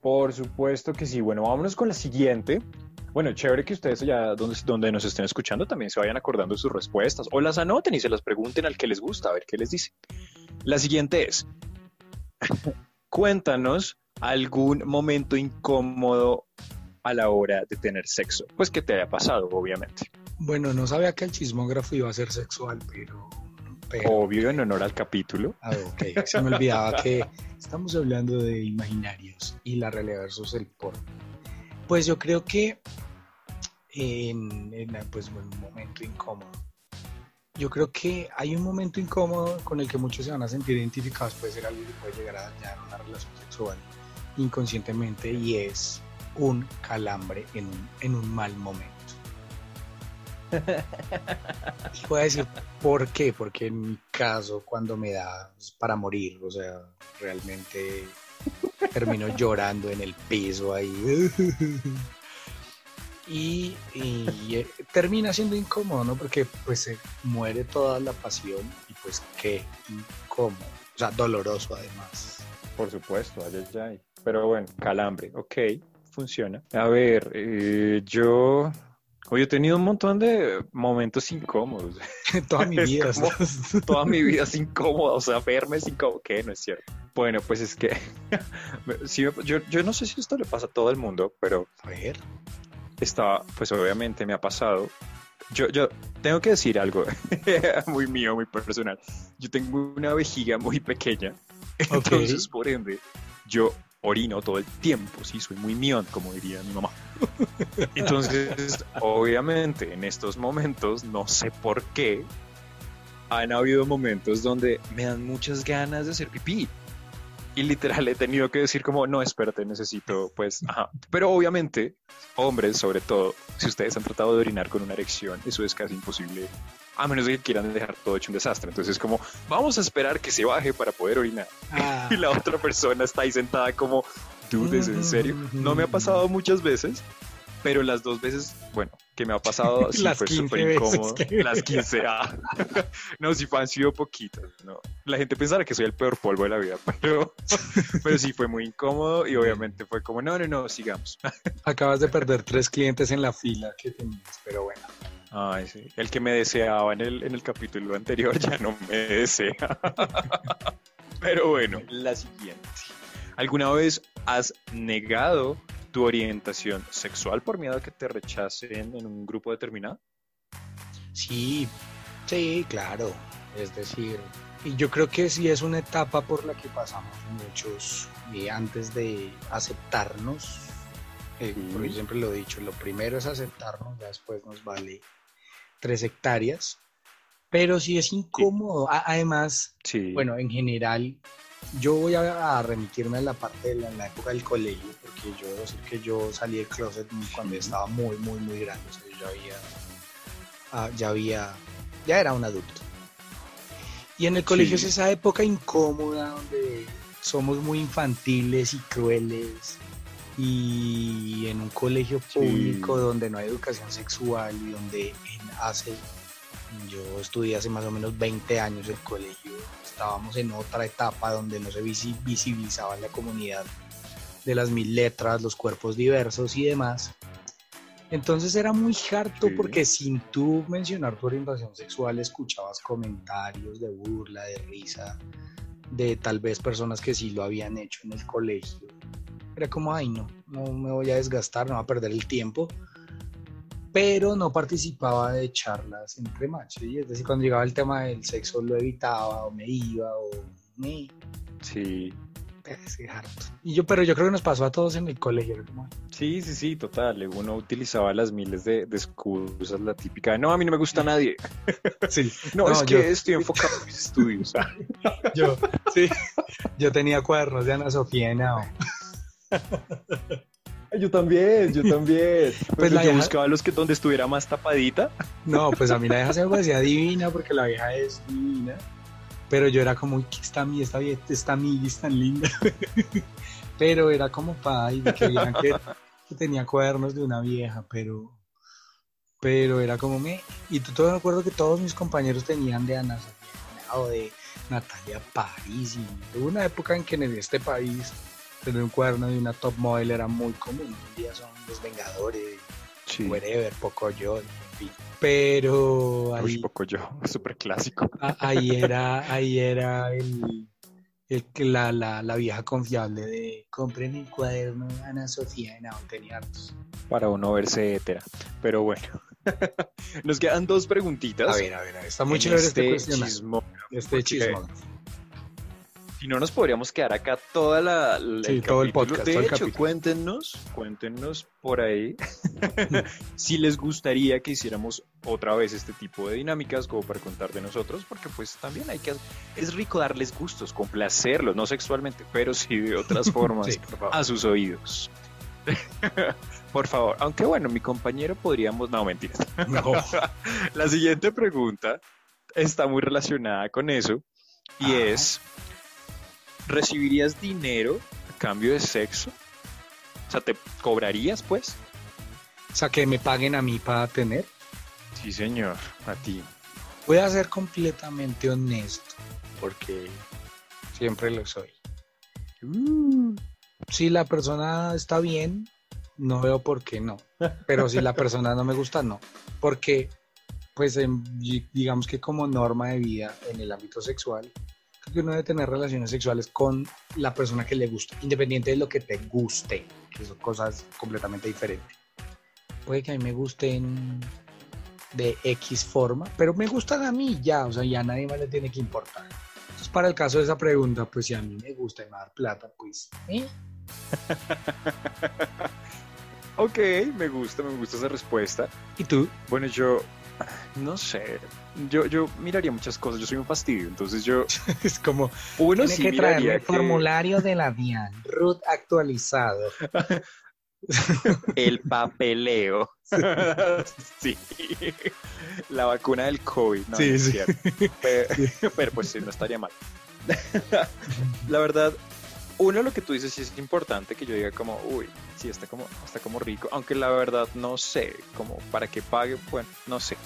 Por supuesto que sí. Bueno, vámonos con la siguiente. Bueno, chévere que ustedes allá donde, donde nos estén escuchando también se vayan acordando sus respuestas o las anoten y se las pregunten al que les gusta, a ver qué les dice. La siguiente es, cuéntanos algún momento incómodo a la hora de tener sexo. Pues que te haya pasado, obviamente. Bueno, no sabía que el chismógrafo iba a ser sexual, pero... pero Obvio, en honor al capítulo. Ah, ok, se me olvidaba que estamos hablando de imaginarios y la realidad versus el porno. Pues yo creo que en, en, pues, un momento incómodo. Yo creo que hay un momento incómodo con el que muchos se van a sentir identificados, puede ser algo que puede llegar a dañar una relación sexual inconscientemente y es un calambre en un, en un mal momento. Y voy a decir por qué, porque en mi caso cuando me da es para morir, o sea, realmente termino llorando en el piso ahí. Y, eh, termina siendo incómodo, ¿no? Porque pues se muere toda la pasión y pues qué incómodo, o sea, doloroso además. Por supuesto, ay, ay, ay. Pero bueno, calambre, ok, funciona. A ver, eh, yo... Hoy he tenido un montón de momentos incómodos. Toda mi vida. como- Toda mi vida es incómoda, o sea, verme es incómodo. ¿Qué? No es cierto. Bueno, pues es que... me- yo, yo no sé si esto le pasa a todo el mundo, pero A ver. estaba, pues obviamente me ha pasado. Yo, yo tengo que decir algo muy mío, muy personal. Yo tengo una vejiga muy pequeña, entonces por ende yo orino todo el tiempo, sí, soy muy mión, como diría mi mamá. Entonces, obviamente, en estos momentos, no sé por qué, han habido momentos donde me dan muchas ganas de hacer pipí. Y literal he tenido que decir como, no, espérate, necesito, pues, ajá. Pero obviamente, hombres, sobre todo, si ustedes han tratado de orinar con una erección, eso es casi imposible, a menos de que quieran dejar todo hecho un desastre. Entonces es como, vamos a esperar que se baje para poder orinar. Ah, Y la otra persona está ahí sentada como, dudes, ¿en serio? No me ha pasado muchas veces, pero las dos veces, bueno, que me ha pasado, sí Las fue 15 súper veces incómodo. que- Las 15, ah. No, sí han sido poquitas, ¿no? La gente pensará que soy el peor polvo de la vida, pero, pero sí fue muy incómodo y obviamente fue como, no, no, no, sigamos. Acabas de perder tres clientes en la fila que tenías, pero bueno. Ay, sí. El que me deseaba en el, en el capítulo anterior ya no me desea. Pero bueno, la siguiente. ¿Alguna vez has negado tu orientación sexual por miedo a que te rechacen en un grupo determinado? Sí, sí, claro. Es decir, y yo creo que sí es una etapa por la que pasamos muchos eh, antes de aceptarnos. Eh, Sí. yo siempre lo he dicho, lo primero es aceptarnos, ya después nos vale tres hectáreas. Pero sí es incómodo. Además, Sí. bueno, en general, yo voy a, remitirme a la parte de la, en la época del colegio, porque yo debo decir que yo salí del closet cuando estaba muy, muy, muy grande. O sea, yo ya había, ah, ya había, ya era un adulto. Y en el colegio Sí. es esa época incómoda donde somos muy infantiles y crueles. Y en un colegio Sí. público donde no hay educación sexual y donde en hace yo estudié hace más o menos 20 años el colegio. Estábamos en otra etapa donde no se visi- visibilizaba la comunidad de las mil letras, los cuerpos diversos y demás. Entonces era muy harto Sí. porque sin tú mencionar tu orientación sexual escuchabas comentarios de burla, de risa, de tal vez personas que sí lo habían hecho en el colegio. Era como, ay no, no me voy a desgastar, no voy a perder el tiempo pero no participaba de charlas entre machos. ¿sí? Es decir, cuando llegaba el tema del sexo lo evitaba o me iba o me... Sí. Es que harto. Y yo, pero yo creo que nos pasó a todos en el colegio. Sí, sí, sí, total. Uno utilizaba las miles de, de excusas, la típica, de, no, a mí no me gusta nadie. Sí, No, No, es yo- que estoy enfocado en mis estudios. yo, sí, yo tenía cuadernos de Ana Sofía Henao. Yo también, yo también. Pues Pues la yo vieja- buscaba los que donde estuviera más tapadita. No, pues a mí la vieja se me parecía divina porque la vieja es divina. Pero yo era como, "Uy, ¿qué está mi, esta, esta amiguis es tan linda? pero era como para que vieran que, que tenía cuadernos de una vieja, pero pero era como me. Y tú todo me acuerdo que todos mis compañeros tenían de Ana o de Natalia París. Y hubo una época en que en este país tener un cuaderno de una top model era muy común. Hoy en día son los Vengadores, Sí. whatever, poco yo, en fin. Pero Uy, ahí, poco yo, súper clásico. ahí era, ahí era el, el la, la, la vieja confiable de compren el cuaderno Ana Sofía, no, tenía hartos. Para uno verse hetera. Pero bueno. Nos quedan dos preguntitas. A ver, a ver, a ver, está muy en chévere este, este chismo. este chismo. Si no, nos podríamos quedar acá toda la, la- Sí, todo el podcast, De todo el hecho, capítulo. cuéntenos, cuéntenos por ahí si les gustaría que hiciéramos otra vez este tipo de dinámicas como para contar de nosotros, porque pues también hay que... Es rico darles gustos, complacerlos, no sexualmente, pero sí de otras formas Sí, a sus oídos. por favor, aunque bueno, mi compañero podríamos... No, mentiras. No. La siguiente pregunta está muy relacionada con eso y Ajá. es, ¿recibirías dinero a cambio de sexo? O sea, ¿te cobrarías pues? O sea, que me paguen a mí para tener. Sí, señor, a ti. Voy a ser completamente honesto, porque siempre lo soy. Si la persona está bien, no veo por qué no. Pero si la persona no me gusta, no. Porque, pues, en- digamos que como norma de vida en el ámbito sexual, que uno debe tener relaciones sexuales con la persona que le gusta, independiente de lo que te guste, que son cosas completamente diferentes. Puede que a mí me gusten de X forma, pero me gustan a mí ya, o sea, ya a nadie más le tiene que importar. Entonces, para el caso de esa pregunta, pues si a mí me gusta y me dar plata, pues, ¿eh? Ok, me gusta, me gusta esa respuesta. ¿Y tú? Bueno, yo no sé. Yo, yo miraría muchas cosas. Yo soy un fastidio. Entonces yo, es como, uno tiene sí que traerme miraría el que formulario de la DIAN, root actualizado. el papeleo. sí. La vacuna del COVID. No, Sí, no es sí. cierto. Pero, pero, pues sí, no estaría mal. La verdad, uno lo que tú dices sí es importante que yo diga como, uy, sí está como, está como rico, aunque la verdad no sé, como para que pague, bueno, no sé.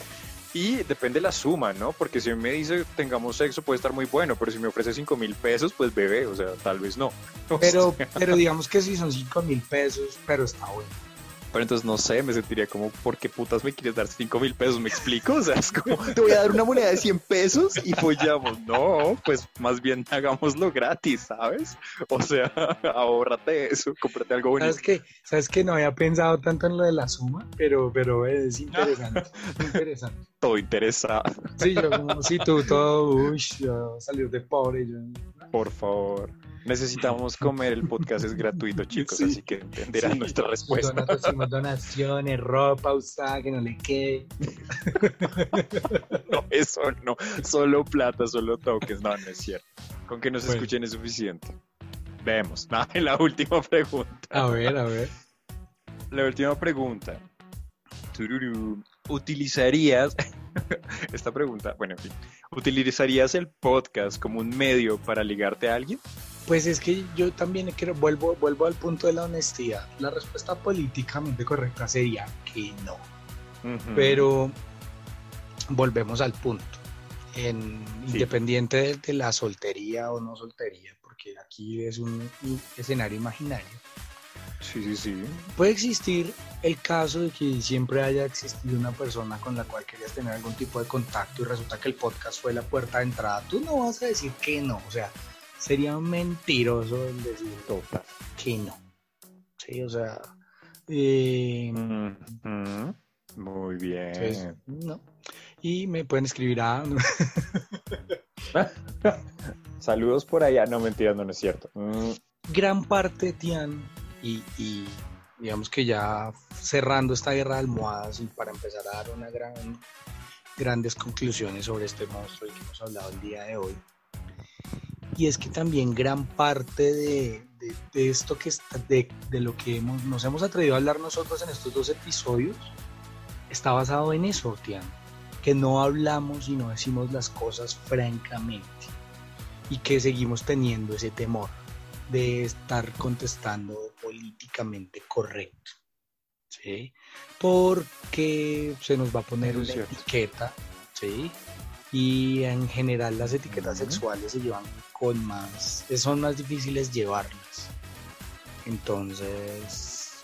Y depende la suma, ¿no? Porque si me dice tengamos sexo puede estar muy bueno, pero si me ofrece 5 mil pesos, pues bebé, o sea, tal vez no. Pero, pero digamos que si son 5 mil pesos, pero está bueno. Pero entonces no sé, me sentiría como, ¿por qué putas me quieres dar 5 mil pesos? ¿Me explico? O sea, es como, te voy a dar una moneda de 100 pesos y follamos. No, pues más bien hagámoslo gratis, ¿sabes? O sea, ahórrate eso, cómprate algo bonito. ¿Sabes qué? ¿Sabes que No había pensado tanto en lo de la suma, pero, pero es interesante. interesante. Todo interesado. Sí, yo como, si tú todo, uy, salir de pobre. Yo... Por favor. Necesitamos comer, el podcast es gratuito, chicos, así que entenderán nuestra respuesta. Donaciones, ropa usada que no le quede. no, eso no, solo plata, solo tokens, no, no es cierto. Con que nos escuchen es suficiente. Vemos. la última pregunta. A ver, a ver. La última pregunta. ¿Utilizarías esta pregunta? Bueno, en fin. ¿Utilizarías el podcast como un medio para ligarte a alguien? Pues es que yo también quiero, vuelvo, vuelvo al punto de la honestidad. La respuesta políticamente correcta sería que no. Pero volvemos al punto. En, Independiente de, la soltería o no soltería, porque aquí es un, escenario imaginario. Sí, sí, sí. Puede existir el caso de que siempre haya existido una persona con la cual querías tener algún tipo de contacto y resulta que el podcast fue la puerta de entrada. Tú no vas a decir que no. O sea, sería mentiroso el decir que no. Sí, o sea. Eh, Muy bien. no. Y me pueden escribir a. Saludos por allá. No, mentira, no, es cierto. Mm. Gran parte, Tian, y, y, digamos que ya cerrando esta guerra de almohadas y para empezar a dar una gran, grandes conclusiones sobre este monstruo del que hemos hablado el día de hoy y es que también gran parte de, esto que está, de, lo que hemos, nos hemos atrevido a hablar nosotros en estos dos episodios está basado en eso, Tian, que no hablamos y no decimos las cosas francamente y que seguimos teniendo ese temor de estar contestando políticamente correcto. ¿sí? Porque se nos va a poner una etiqueta, ¿sí? y en general las etiquetas sexuales se llevan con más, son más difíciles llevarlas. Entonces,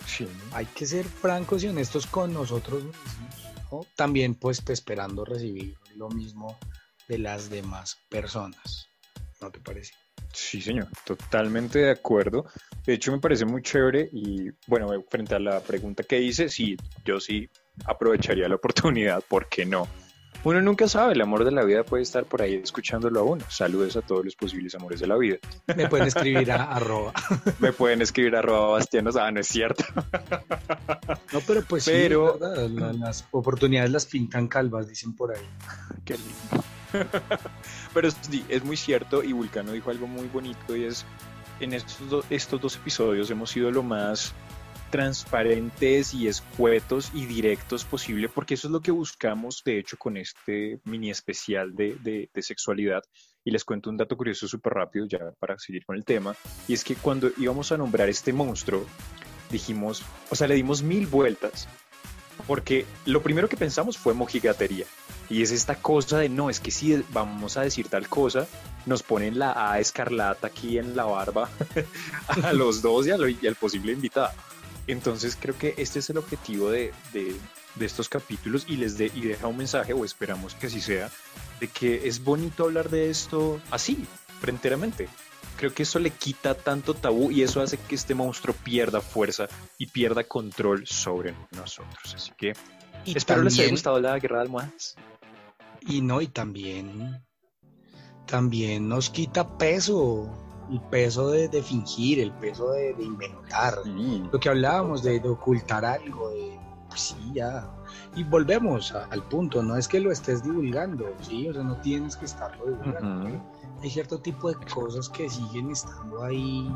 hay que ser francos y honestos con nosotros mismos. También pues esperando recibir lo mismo de las demás personas. ¿No te parece? Sí, señor, totalmente de acuerdo. De hecho, me parece muy chévere y bueno, frente a la pregunta que hice, sí, yo sí aprovecharía la oportunidad, ¿por qué no? Uno nunca sabe, el amor de la vida puede estar por ahí escuchándolo a uno. Saludos a todos los posibles amores de la vida. Me pueden escribir a arroba. Me pueden escribir a arroba bastianos, ah, no es cierto. No, pero pues pero... las oportunidades las pintan calvas, dicen por ahí. Qué lindo. Pero sí, es muy cierto y Vulcano dijo algo muy bonito y es, en estos, estos dos episodios hemos sido lo más transparentes y escuetos y directos posible, porque eso es lo que buscamos, de hecho, con este mini especial de, de, sexualidad. Y les cuento un dato curioso súper rápido, ya para seguir con el tema, y es que cuando íbamos a nombrar este monstruo, dijimos, o sea, le dimos mil vueltas, porque lo primero que pensamos fue mojigatería. Y es esta cosa de no, es que si vamos a decir tal cosa, nos ponen la A escarlata aquí en la barba a los dos y, y al posible invitado. Entonces creo que este es el objetivo de, estos capítulos y les de, y deja un mensaje, o esperamos que así sea, de que es bonito hablar de esto así, fronteramente. Creo que eso le quita tanto tabú y eso hace que este monstruo pierda fuerza y pierda control sobre nosotros. Así que espero les haya gustado la guerra de almohadas. Y no, y también, también nos quita peso el peso de, fingir, el peso de, inventar, lo que hablábamos de, ocultar algo, de pues sí, ya. Y volvemos al punto, no es que lo estés divulgando, sí, o sea, no tienes que estarlo divulgando. Hay cierto tipo de cosas que siguen estando ahí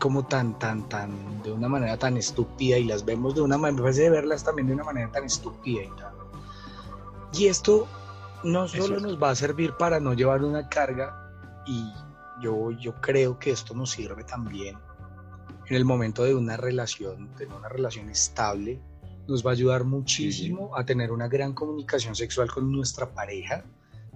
como tan, tan, tan, de una manera tan estúpida y las vemos de una manera, me parece de verlas también de una manera tan estúpida y tal. Y esto no solo nos va a servir para no llevar una carga y yo, yo creo que esto nos sirve también en el momento de una relación, de una relación estable, nos va a ayudar muchísimo a tener una gran comunicación sexual con nuestra pareja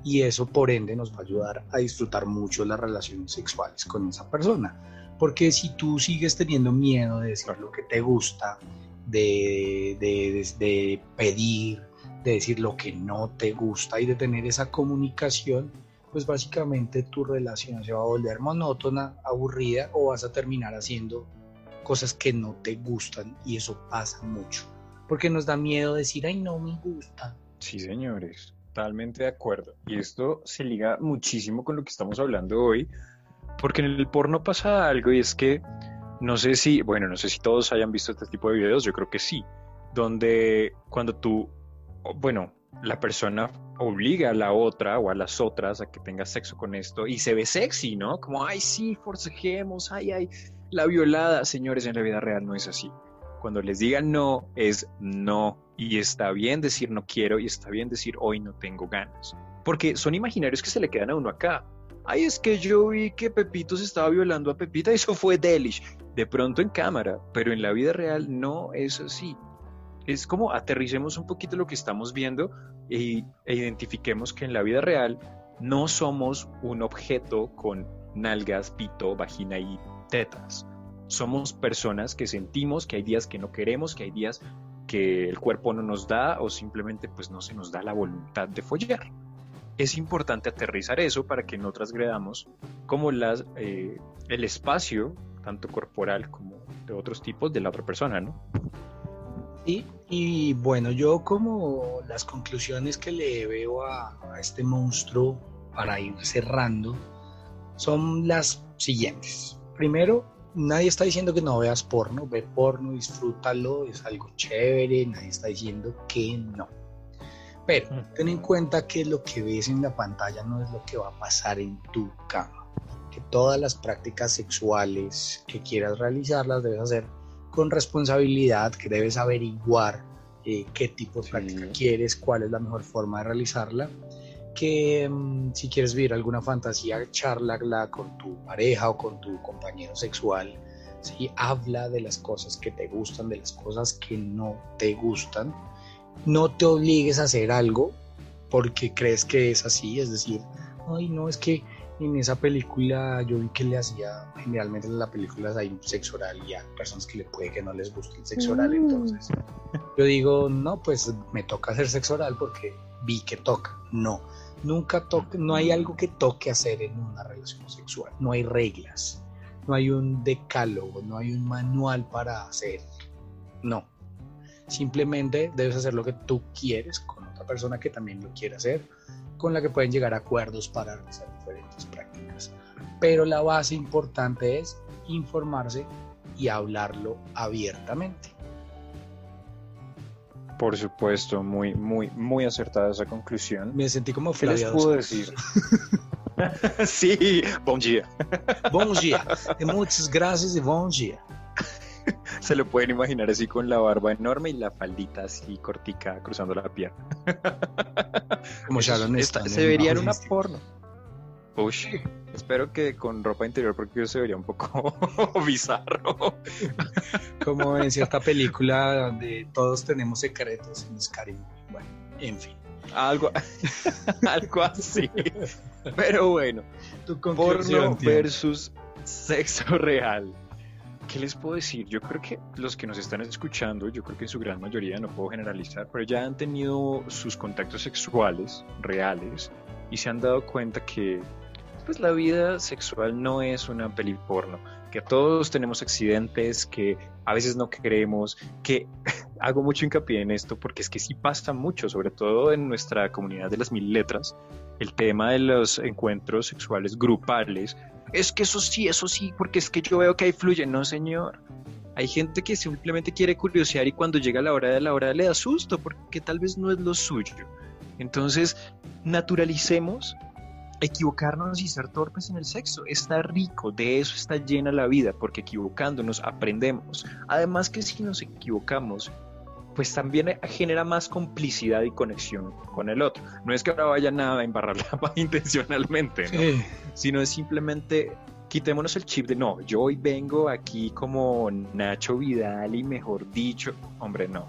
y eso por ende nos va a ayudar a disfrutar mucho las relaciones sexuales con esa persona. Porque si tú sigues teniendo miedo de decir lo que te gusta, de, de, de pedir, de decir lo que no te gusta y de tener esa comunicación, pues básicamente tu relación se va a volver monótona, aburrida o vas a terminar haciendo cosas que no te gustan y eso pasa mucho. Porque nos da miedo decir, ay, no me gusta. Sí, señores, totalmente de acuerdo. Y esto se liga muchísimo con lo que estamos hablando hoy, porque en el porno pasa algo y es que no sé si, bueno, no sé si todos hayan visto este tipo de videos, yo creo que sí, donde cuando tú, bueno, la persona obliga a la otra o a las otras a que tenga sexo con esto y se ve sexy, ¿no? Como, ay, sí, forcejemos, ay, ay, la violada, señores, en la vida real no es así. Cuando les digan no, es no. Y está bien decir no quiero y está bien decir hoy no tengo ganas. Porque son imaginarios que se le quedan a uno acá. Ay, es que yo vi que Pepito se estaba violando a Pepita y eso fue delish. De pronto en cámara, pero en la vida real no es así. Es como aterricemos un poquito lo que estamos viendo e, e identifiquemos que en la vida real no somos un objeto con nalgas, pito, vagina y tetas. Somos personas que sentimos que hay días que no queremos, que hay días que el cuerpo no nos da o simplemente pues no se nos da la voluntad de follar. Es importante aterrizar eso para que no transgredamos como las, eh, el espacio, tanto corporal como de otros tipos, de la otra persona, ¿no? Sí, y bueno, yo como las conclusiones que le veo a este monstruo para ir cerrando son las siguientes primero, nadie está diciendo que no veas porno, ve porno, disfrútalo, es algo chévere, nadie está diciendo que no. Pero ten en cuenta que lo que ves en la pantalla no es lo que va a pasar en tu cama. Que todas las prácticas sexuales que quieras realizar las debes hacer con responsabilidad, que debes averiguar eh, qué tipo de práctica quieres, cuál es la mejor forma de realizarla que mm, si quieres vivir alguna fantasía, charla con tu pareja o con tu compañero sexual. ¿sí? Habla de las cosas que te gustan, de las cosas que no te gustan. No te obligues a hacer algo porque crees que es así, es decir, ay, no, es que en esa película yo vi que le hacía, generalmente en las películas hay sexo oral y hay personas que le puede que no les guste el sexo oral, mm. entonces yo digo, no, pues me toca hacer sexo oral porque vi que toca, no, Nunca toque, no hay algo que toque hacer en una relación sexual, no hay reglas, no hay un decálogo, no hay un manual para hacer. No. Simplemente debes hacer lo que tú quieres con otra persona que también lo quiere hacer, con la que pueden llegar a acuerdos para realizar diferentes. Pero la base importante es informarse y hablarlo abiertamente. Por supuesto, muy, muy, muy acertada esa conclusión. Me sentí como ¿Qué les puedo decir? sí, buen día. Buen día. Muchas gracias y buen día. Se lo pueden imaginar así con la barba enorme y la faldita así cortica cruzando la pierna. Como Sharon está. Se vería en una porno. Uy, espero que con ropa interior porque se vería un poco bizarro. Como en cierta película donde todos tenemos secretos en Skyrim. Bueno, en fin. Algo, algo así. Pero bueno, porno versus sexo real. ¿Qué les puedo decir? Yo creo que los que nos están escuchando, yo creo que en su gran mayoría, no puedo generalizar, pero ya han tenido sus contactos sexuales reales y se han dado cuenta que pues la vida sexual no es una peli porno, que todos tenemos accidentes, que a veces no queremos, que hago mucho hincapié en esto porque es que sí pasa mucho, sobre todo en nuestra comunidad de las mil letras, el tema de los encuentros sexuales grupales, es que eso sí, eso sí, porque es que yo veo que ahí fluye, no señor. Hay gente que simplemente quiere curiosear y cuando llega la hora de la hora le da susto porque tal vez no es lo suyo. Entonces, naturalicemos equivocarnos y ser torpes en el sexo. Está rico, de eso está llena la vida, porque equivocándonos aprendemos. Además que si nos equivocamos, pues también genera más complicidad y conexión con el otro. No es que ahora vayan a embarrar la intencionalmente, ¿no? sino es simplemente quitémonos el chip de no, yo hoy vengo aquí como Nacho Vidal y mejor dicho, hombre, no.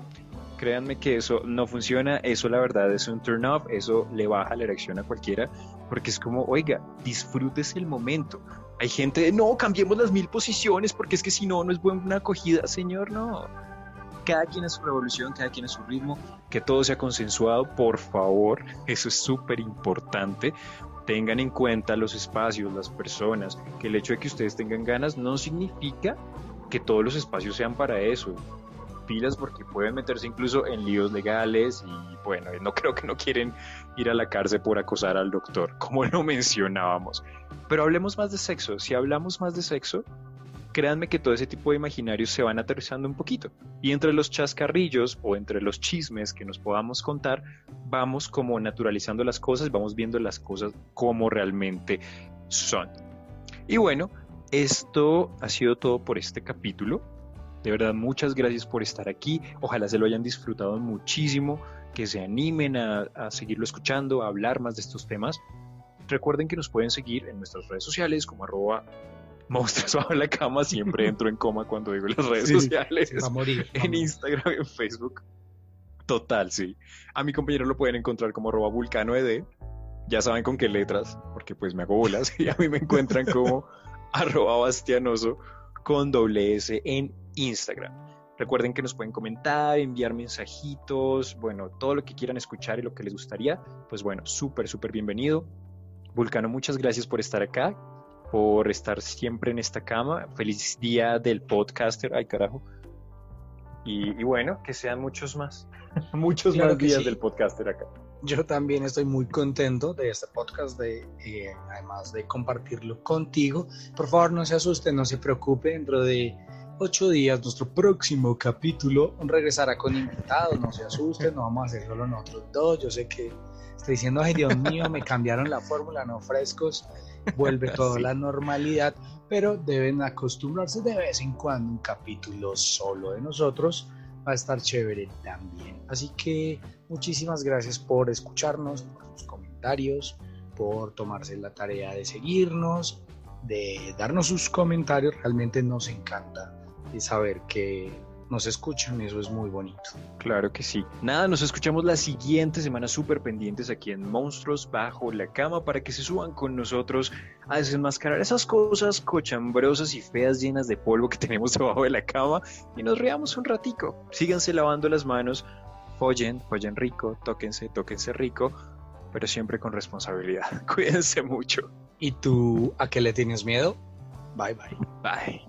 Créanme que eso no funciona, eso la verdad es un turn off, eso le baja la erección a cualquiera, porque es como, oiga, disfrutes el momento. Hay gente de, no, cambiemos las mil posiciones, porque es que si no, no es buena acogida, señor, no. Cada quien es su revolución, cada quien es su ritmo, que todo sea consensuado, por favor, eso es súper importante. Tengan en cuenta los espacios, las personas, que el hecho de que ustedes tengan ganas no significa que todos los espacios sean para eso pilas porque pueden meterse incluso en líos legales y bueno, no creo que no quieren ir a la cárcel por acosar al doctor, como lo mencionábamos. Pero hablemos más de sexo. Si hablamos más de sexo, créanme que todo ese tipo de imaginarios se van aterrizando un poquito. Y entre los chascarrillos o entre los chismes que nos podamos contar, vamos como naturalizando las cosas, vamos viendo las cosas como realmente son. Y bueno, esto ha sido todo por este capítulo. De verdad, muchas gracias por estar aquí. Ojalá se lo hayan disfrutado muchísimo, que se animen a, seguirlo escuchando, a hablar más de estos temas. Recuerden que nos pueden seguir en nuestras redes sociales como arroba monstruos bajo la cama. Siempre entro en coma cuando digo las redes sociales. Va a morir. en Instagram, en Facebook. Total, sí. A mi compañero lo pueden encontrar como arroba vulcanoed. Ya saben con qué letras, porque pues me hago bolas. Y a mí me encuentran como arroba bastianoso con doble S en Instagram. Recuerden que nos pueden comentar, enviar mensajitos, bueno, todo lo que quieran escuchar y lo que les gustaría, pues bueno, súper, súper bienvenido. Vulcano, muchas gracias por estar acá, por estar siempre en esta cama. Feliz día del podcaster, ay carajo. Y, bueno, que sean muchos más, muchos más días del podcaster acá. Yo también estoy muy contento de este podcast, de, eh, además de compartirlo contigo. Por favor, no se asuste, no se preocupe, dentro de ocho días, nuestro próximo capítulo regresará con invitados, no se asusten, no vamos a hacer solo nosotros dos, yo sé que estoy diciendo, ay Dios mío, me cambiaron la fórmula, no frescos, vuelve toda la normalidad, pero deben acostumbrarse de vez en cuando un capítulo solo de nosotros, va a estar chévere también. Así que muchísimas gracias por escucharnos, por sus comentarios, por tomarse la tarea de seguirnos, de darnos sus comentarios, realmente nos encanta y saber que nos escuchan, eso es muy bonito. Claro que sí. Nada, nos escuchamos la siguiente semana súper pendientes aquí en Monstruos Bajo la Cama para que se suban con nosotros a desenmascarar esas cosas cochambrosas y feas llenas de polvo que tenemos debajo de la cama y nos reamos un ratico. Síganse lavando las manos, follen, follen rico, tóquense, tóquense rico, pero siempre con responsabilidad. Cuídense mucho. ¿Y tú a qué le tienes miedo? Bye bye. Bye.